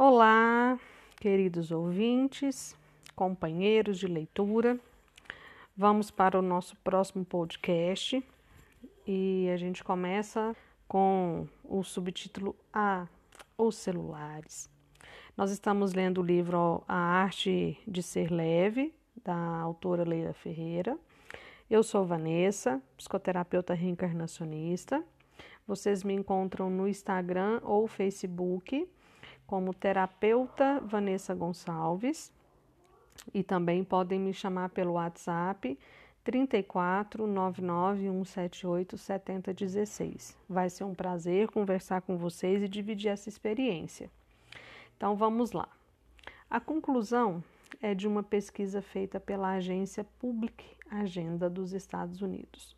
Olá, queridos ouvintes, companheiros de leitura. Vamos para o nosso próximo podcast e a gente começa com o subtítulo A: Os celulares. Nós estamos lendo o livro A Arte de Ser Leve, da autora Leila Ferreira. Eu sou Vanessa, psicoterapeuta reencarnacionista. Vocês me encontram no Instagram ou Facebook como terapeuta Vanessa Gonçalves e também podem me chamar pelo WhatsApp 34 99 178 7016. Vai ser um prazer conversar com vocês e dividir essa experiência. Então vamos lá. A conclusão é de uma pesquisa feita pela agência Public Agenda dos Estados Unidos.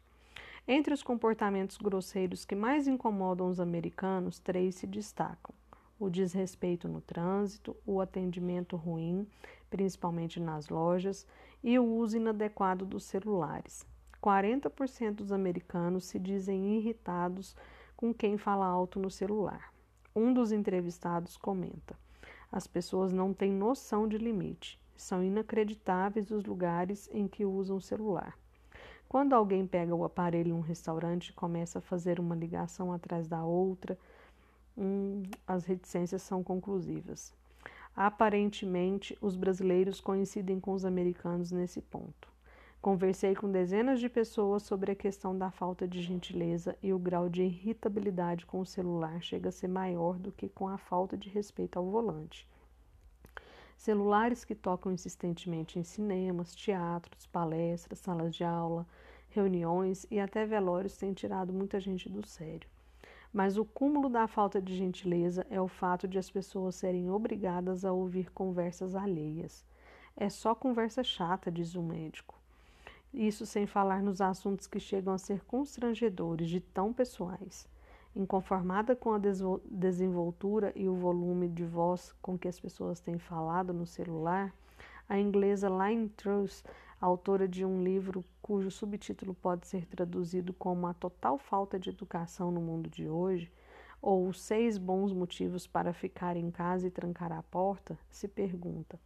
Entre os comportamentos grosseiros que mais incomodam os americanos, três se destacam: o desrespeito no trânsito, o atendimento ruim, principalmente nas lojas, e o uso inadequado dos celulares. 40% dos americanos se dizem irritados com quem fala alto no celular. Um dos entrevistados comenta: as pessoas não têm noção de limite. São inacreditáveis os lugares em que usam o celular. Quando alguém pega o aparelho em um restaurante e começa a fazer uma ligação atrás da outra, hum, as reticências são conclusivas. Aparentemente, os brasileiros coincidem com os americanos nesse ponto. Conversei com dezenas de pessoas sobre a questão da falta de gentileza e o grau de irritabilidade com o celular chega a ser maior do que com a falta de respeito ao volante. Celulares que tocam insistentemente em cinemas, teatros, palestras, salas de aula, reuniões e até velórios têm tirado muita gente do sério. Mas o cúmulo da falta de gentileza é o fato de as pessoas serem obrigadas a ouvir conversas alheias. É só conversa chata, diz o médico. Isso sem falar nos assuntos que chegam a ser constrangedores, de tão pessoais. Inconformada com a desenvoltura e o volume de voz com que as pessoas têm falado no celular, a inglesa Lynne Truss autora de um livro cujo subtítulo pode ser traduzido como A Total Falta de Educação no Mundo de Hoje, ou Os Seis Bons Motivos para Ficar em Casa e Trancar a Porta, se pergunta: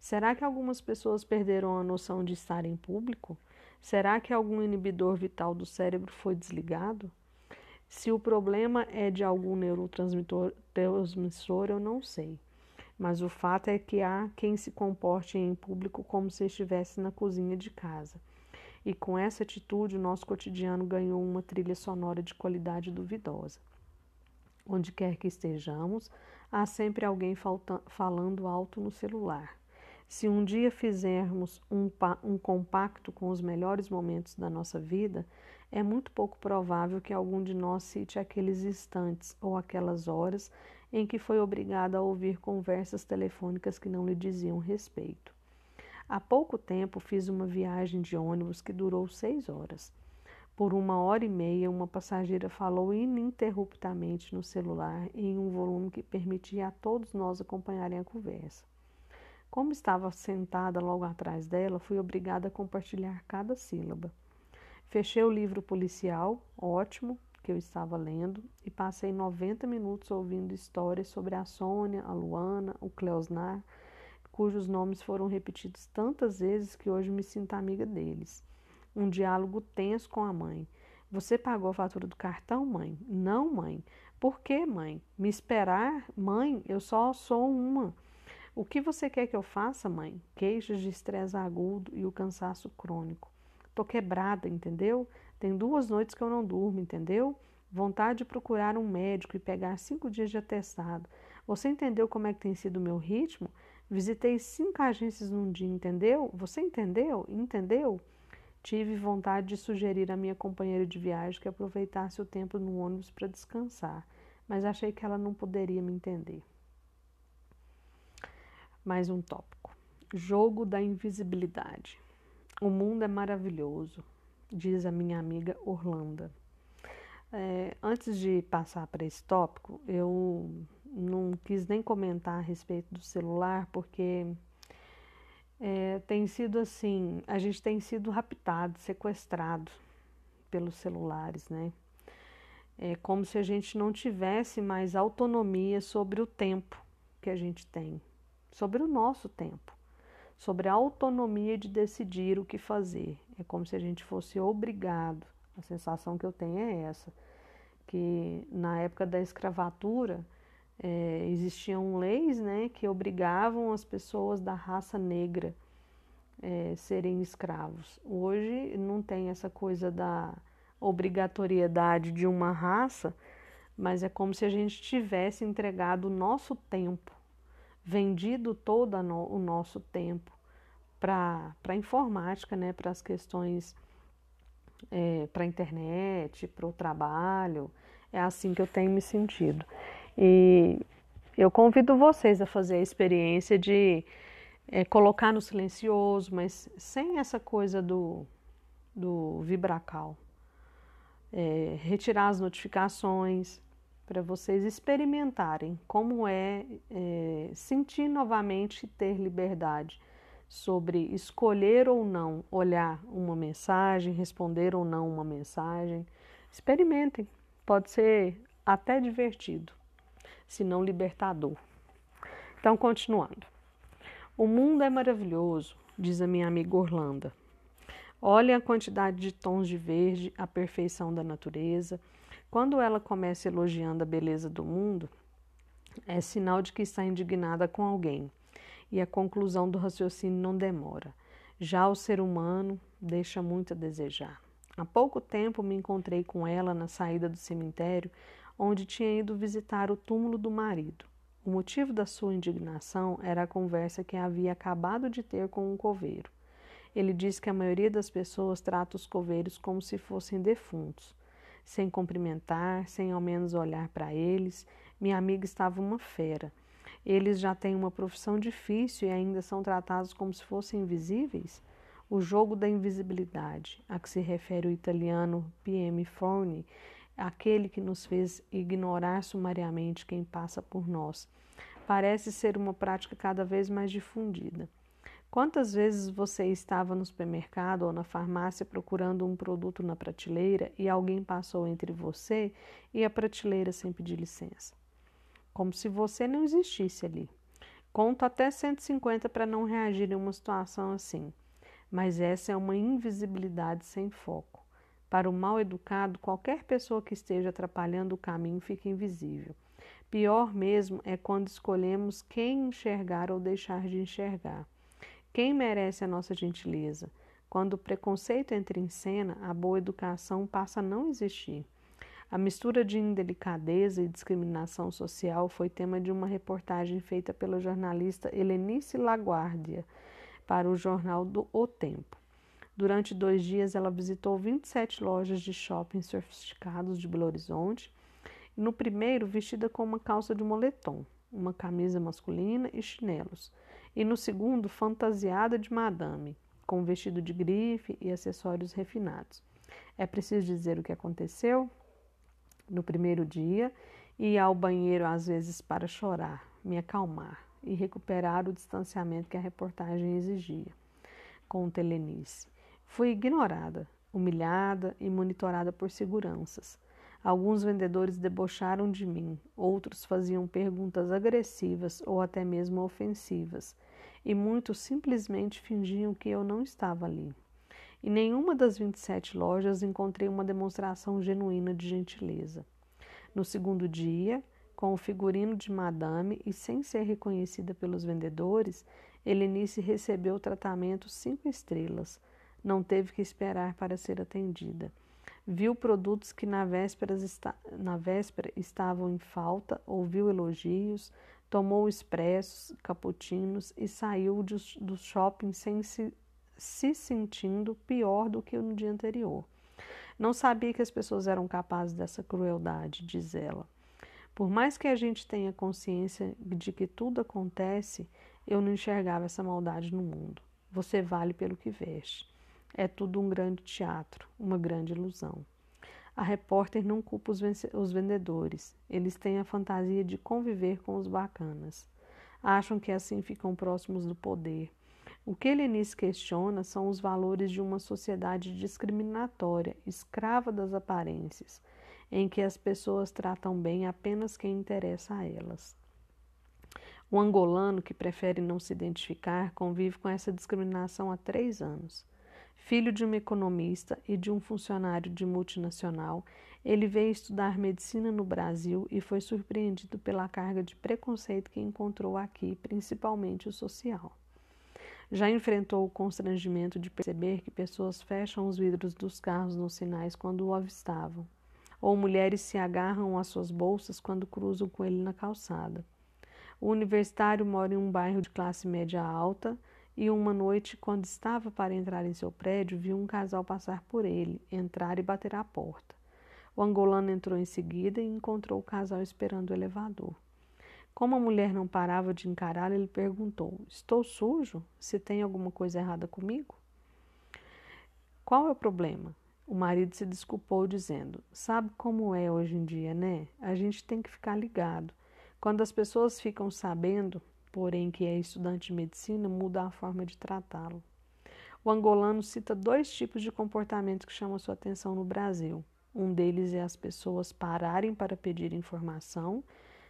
será que algumas pessoas perderam a noção de estar em público? Será que algum inibidor vital do cérebro foi desligado? Se o problema é de algum neurotransmissor, eu não sei mas o fato é que há quem se comporte em público como se estivesse na cozinha de casa. E com essa atitude, o nosso cotidiano ganhou uma trilha sonora de qualidade duvidosa. Onde quer que estejamos, há sempre alguém falando alto no celular. Se um dia fizermos um, um compacto com os melhores momentos da nossa vida, é muito pouco provável que algum de nós cite aqueles instantes ou aquelas horas em que foi obrigada a ouvir conversas telefônicas que não lhe diziam respeito. Há pouco tempo fiz uma viagem de ônibus que durou seis horas. Por uma hora e meia, uma passageira falou ininterruptamente no celular em um volume que permitia a todos nós acompanharem a conversa. Como estava sentada logo atrás dela, fui obrigada a compartilhar cada sílaba. Fechei o livro policial, ótimo, que eu estava lendo e passei 90 minutos ouvindo histórias sobre a Sônia, a Luana, o Cleosnar, cujos nomes foram repetidos tantas vezes que hoje me sinto amiga deles. Um diálogo tenso com a mãe. Você pagou a fatura do cartão, mãe? Não, mãe. Por que, mãe? Me esperar? Mãe, eu só sou uma. O que você quer que eu faça, mãe? Queixas de estresse agudo e o cansaço crônico. Tô quebrada, entendeu? Tem duas noites que eu não durmo, entendeu? Vontade de procurar um médico e pegar cinco dias de atestado. Você entendeu como é que tem sido o meu ritmo? Visitei cinco agências num dia, entendeu? Você entendeu? Entendeu? Tive vontade de sugerir à minha companheira de viagem que aproveitasse o tempo no ônibus para descansar, mas achei que ela não poderia me entender. Mais um tópico: Jogo da invisibilidade. O mundo é maravilhoso diz a minha amiga Orlando. É, antes de passar para esse tópico, eu não quis nem comentar a respeito do celular, porque é, tem sido assim, a gente tem sido raptado, sequestrado pelos celulares, né? É como se a gente não tivesse mais autonomia sobre o tempo que a gente tem, sobre o nosso tempo, sobre a autonomia de decidir o que fazer. É como se a gente fosse obrigado. A sensação que eu tenho é essa, que na época da escravatura é, existiam leis né, que obrigavam as pessoas da raça negra é, serem escravos. Hoje não tem essa coisa da obrigatoriedade de uma raça, mas é como se a gente tivesse entregado o nosso tempo, vendido todo no, o nosso tempo para a informática, né, para as questões é, para a internet, para o trabalho. É assim que eu tenho me sentido. E eu convido vocês a fazer a experiência de é, colocar no silencioso, mas sem essa coisa do, do vibracal. É, retirar as notificações para vocês experimentarem como é, é sentir novamente ter liberdade sobre escolher ou não olhar uma mensagem, responder ou não uma mensagem. Experimentem, pode ser até divertido, se não libertador. Então, continuando. O mundo é maravilhoso, diz a minha amiga Orlando. Olhe a quantidade de tons de verde, a perfeição da natureza. Quando ela começa elogiando a beleza do mundo, é sinal de que está indignada com alguém e a conclusão do raciocínio não demora. Já o ser humano deixa muito a desejar. Há pouco tempo me encontrei com ela na saída do cemitério, onde tinha ido visitar o túmulo do marido. O motivo da sua indignação era a conversa que havia acabado de ter com um coveiro. Ele disse que a maioria das pessoas trata os coveiros como se fossem defuntos. Sem cumprimentar, sem ao menos olhar para eles, minha amiga estava uma fera. Eles já têm uma profissão difícil e ainda são tratados como se fossem invisíveis? O jogo da invisibilidade, a que se refere o italiano P.M. Forni, aquele que nos fez ignorar sumariamente quem passa por nós, parece ser uma prática cada vez mais difundida. Quantas vezes você estava no supermercado ou na farmácia procurando um produto na prateleira e alguém passou entre você e a prateleira sem pedir licença? como se você não existisse ali. Conto até 150 para não reagir em uma situação assim, mas essa é uma invisibilidade sem foco. Para o mal educado, qualquer pessoa que esteja atrapalhando o caminho fica invisível. Pior mesmo é quando escolhemos quem enxergar ou deixar de enxergar. Quem merece a nossa gentileza? Quando o preconceito entra em cena, a boa educação passa a não existir. A mistura de indelicadeza e discriminação social foi tema de uma reportagem feita pela jornalista Helenice Laguardia para o jornal do O Tempo. Durante dois dias, ela visitou 27 lojas de shopping sofisticados de Belo Horizonte. No primeiro, vestida com uma calça de moletom, uma camisa masculina e chinelos. E no segundo, fantasiada de madame, com vestido de grife e acessórios refinados. É preciso dizer o que aconteceu? no primeiro dia, ia ao banheiro às vezes para chorar, me acalmar e recuperar o distanciamento que a reportagem exigia. Conta Helenice. Fui ignorada, humilhada e monitorada por seguranças. Alguns vendedores debocharam de mim, outros faziam perguntas agressivas ou até mesmo ofensivas, e muitos simplesmente fingiam que eu não estava ali. Em nenhuma das 27 lojas encontrei uma demonstração genuína de gentileza. No segundo dia, com o figurino de madame e sem ser reconhecida pelos vendedores, Helenice recebeu tratamento cinco estrelas. Não teve que esperar para ser atendida. Viu produtos que na na véspera estavam em falta, ouviu elogios, tomou expressos, cappuccinos e saiu do shopping sem se se sentindo pior do que no dia anterior. Não sabia que as pessoas eram capazes dessa crueldade, diz ela. Por mais que a gente tenha consciência de que tudo acontece, eu não enxergava essa maldade no mundo. Você vale pelo que veste. É tudo um grande teatro, uma grande ilusão. A repórter não culpa os, os vendedores. Eles têm a fantasia de conviver com os bacanas. Acham que assim ficam próximos do poder o que Lenice questiona são os valores de uma sociedade discriminatória, escrava das aparências, em que as pessoas tratam bem apenas quem interessa a elas. O angolano, que prefere não se identificar, convive com essa discriminação há três anos. Filho de um economista e de um funcionário de multinacional, ele veio estudar medicina no Brasil e foi surpreendido pela carga de preconceito que encontrou aqui, principalmente o social. Já enfrentou o constrangimento de perceber que pessoas fecham os vidros dos carros nos sinais quando o avistavam, ou mulheres se agarram às suas bolsas quando cruzam com ele na calçada. O universitário mora em um bairro de classe média alta e uma noite, quando estava para entrar em seu prédio, viu um casal passar por ele, entrar e bater à porta. O angolano entrou em seguida e encontrou o casal esperando o elevador. Como a mulher não parava de encará-lo, ele perguntou: Estou sujo? Se tem alguma coisa errada comigo? Qual é o problema? O marido se desculpou, dizendo: Sabe como é hoje em dia, né? A gente tem que ficar ligado. Quando as pessoas ficam sabendo, porém, que é estudante de medicina, muda a forma de tratá-lo. O angolano cita dois tipos de comportamentos que chamam sua atenção no Brasil. Um deles é as pessoas pararem para pedir informação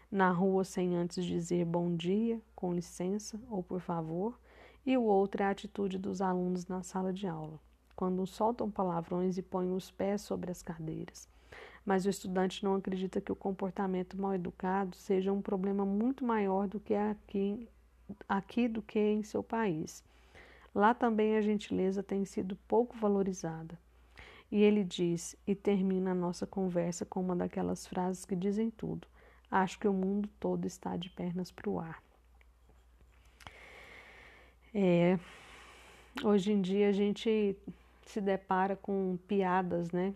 na rua sem antes dizer bom dia, com licença ou por favor, e o outro é a atitude dos alunos na sala de aula, quando soltam palavrões e põem os pés sobre as cadeiras. Mas o estudante não acredita que o comportamento mal educado seja um problema muito maior do que aqui, aqui do que em seu país. Lá também a gentileza tem sido pouco valorizada. E ele diz, e termina a nossa conversa com uma daquelas frases que dizem tudo. Acho que o mundo todo está de pernas para o ar. É, hoje em dia a gente se depara com piadas, né?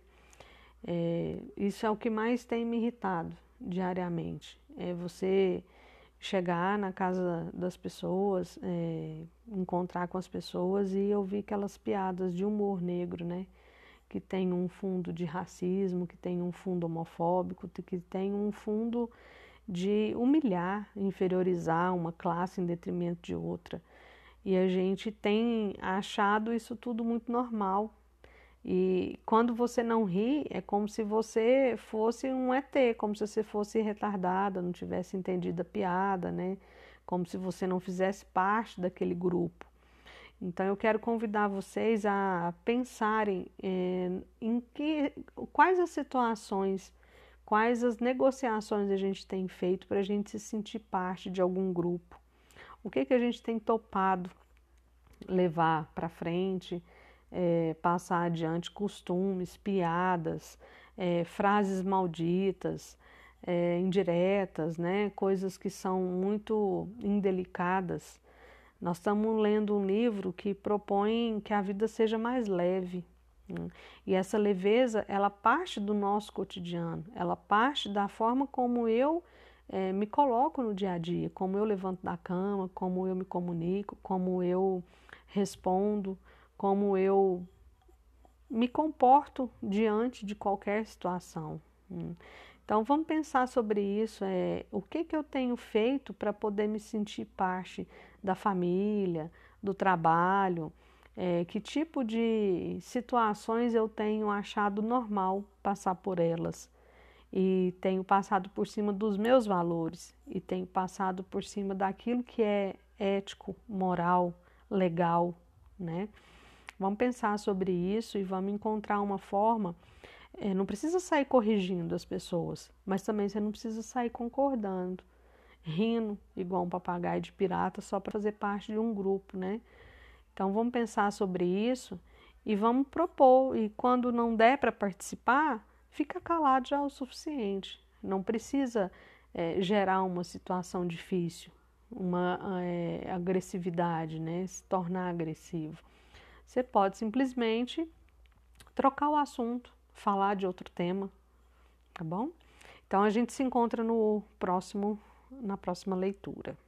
É, isso é o que mais tem me irritado diariamente. É você chegar na casa das pessoas, é, encontrar com as pessoas e ouvir aquelas piadas de humor negro, né? que tem um fundo de racismo, que tem um fundo homofóbico, que tem um fundo de humilhar, inferiorizar uma classe em detrimento de outra. E a gente tem achado isso tudo muito normal. E quando você não ri, é como se você fosse um ET, como se você fosse retardada, não tivesse entendido a piada, né? Como se você não fizesse parte daquele grupo. Então eu quero convidar vocês a pensarem é, em que, quais as situações, quais as negociações a gente tem feito para a gente se sentir parte de algum grupo. O que, que a gente tem topado levar para frente, é, passar adiante costumes, piadas, é, frases malditas, é, indiretas, né? coisas que são muito indelicadas nós estamos lendo um livro que propõe que a vida seja mais leve. Né? E essa leveza, ela parte do nosso cotidiano, ela parte da forma como eu é, me coloco no dia a dia, como eu levanto da cama, como eu me comunico, como eu respondo, como eu me comporto diante de qualquer situação. Né? Então vamos pensar sobre isso, é, o que, que eu tenho feito para poder me sentir parte da família, do trabalho, é, que tipo de situações eu tenho achado normal passar por elas e tenho passado por cima dos meus valores e tenho passado por cima daquilo que é ético, moral, legal, né? Vamos pensar sobre isso e vamos encontrar uma forma. É, não precisa sair corrigindo as pessoas, mas também você não precisa sair concordando rindo igual um papagaio de pirata só para fazer parte de um grupo, né? Então vamos pensar sobre isso e vamos propor. E quando não der para participar, fica calado já o suficiente. Não precisa é, gerar uma situação difícil, uma é, agressividade, né? Se tornar agressivo. Você pode simplesmente trocar o assunto, falar de outro tema, tá bom? Então a gente se encontra no próximo na próxima leitura.